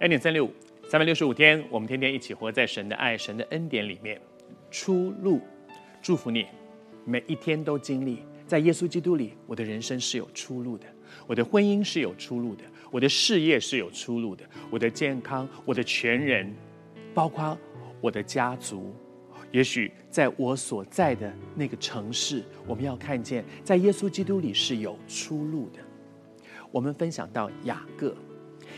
恩典三六五，三百六十五天，我们天天一起活在神的爱、神的恩典里面。出路，祝福你，每一天都经历在耶稣基督里，我的人生是有出路的，我的婚姻是有出路的，我的事业是有出路的，我的健康，我的全人，包括我的家族。也许在我所在的那个城市，我们要看见，在耶稣基督里是有出路的。我们分享到雅各，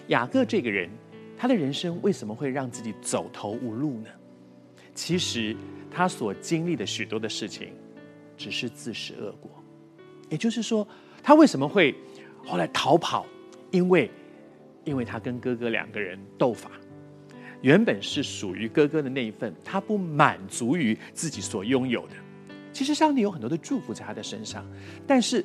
雅各这个人。他的人生为什么会让自己走投无路呢？其实他所经历的许多的事情，只是自食恶果。也就是说，他为什么会后来逃跑？因为，因为他跟哥哥两个人斗法，原本是属于哥哥的那一份，他不满足于自己所拥有的。其实上帝有很多的祝福在他的身上，但是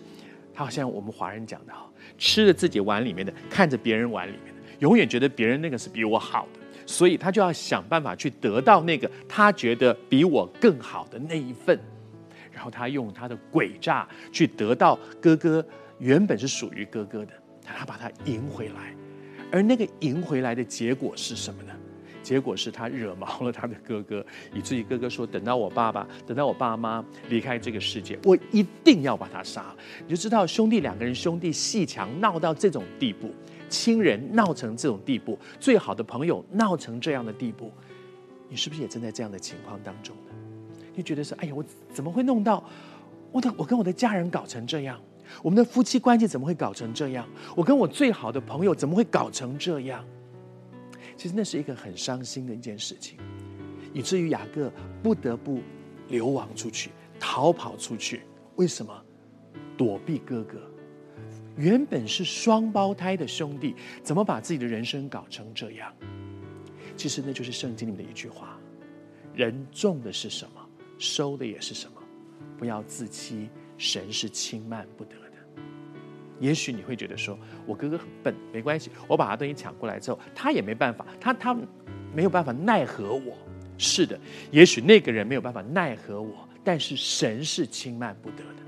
他好像我们华人讲的哈，吃了自己碗里面的，看着别人碗里面。永远觉得别人那个是比我好的，所以他就要想办法去得到那个他觉得比我更好的那一份，然后他用他的诡诈去得到哥哥原本是属于哥哥的，他把他赢回来，而那个赢回来的结果是什么呢？结果是他惹毛了他的哥哥，以至于哥哥说：“等到我爸爸，等到我爸妈离开这个世界，我一定要把他杀了。”你就知道兄弟两个人兄弟鬩墙闹到这种地步。亲人闹成这种地步，最好的朋友闹成这样的地步，你是不是也正在这样的情况当中呢？你觉得说，哎呀，我怎么会弄到我的我跟我的家人搞成这样？我们的夫妻关系怎么会搞成这样？我跟我最好的朋友怎么会搞成这样？其实那是一个很伤心的一件事情，以至于雅各不得不流亡出去，逃跑出去。为什么？躲避哥哥。原本是双胞胎的兄弟，怎么把自己的人生搞成这样？其实那就是圣经里面的一句话：人种的是什么，收的也是什么。不要自欺，神是轻慢不得的。也许你会觉得说，我哥哥很笨，没关系，我把他东西抢过来之后，他也没办法，他他没有办法奈何我。是的，也许那个人没有办法奈何我，但是神是轻慢不得的，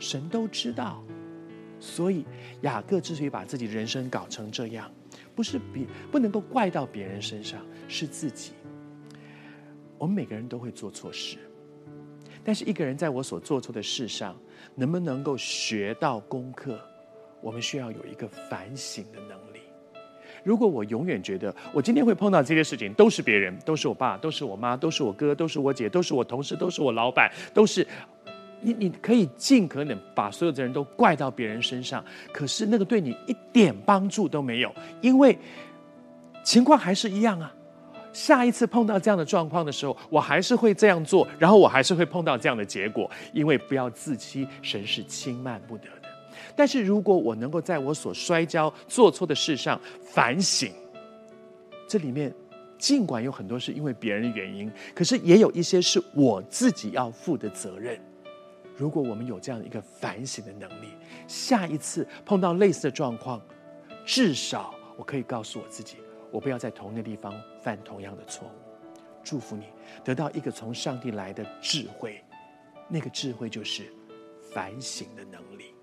神都知道。所以，雅各之所以把自己人生搞成这样，不是别不能够怪到别人身上，是自己。我们每个人都会做错事，但是一个人在我所做错的事上，能不能够学到功课，我们需要有一个反省的能力。如果我永远觉得我今天会碰到这些事情，都是别人，都是我爸，都是我妈，都是我哥，都是我姐，都是我同事，都是我老板，都是。你你可以尽可能把所有的人都怪到别人身上，可是那个对你一点帮助都没有，因为情况还是一样啊。下一次碰到这样的状况的时候，我还是会这样做，然后我还是会碰到这样的结果。因为不要自欺，神是轻慢不得的。但是如果我能够在我所摔跤、做错的事上反省，这里面尽管有很多是因为别人的原因，可是也有一些是我自己要负的责任。如果我们有这样一个反省的能力，下一次碰到类似的状况，至少我可以告诉我自己，我不要在同一个地方犯同样的错误。祝福你得到一个从上帝来的智慧，那个智慧就是反省的能力。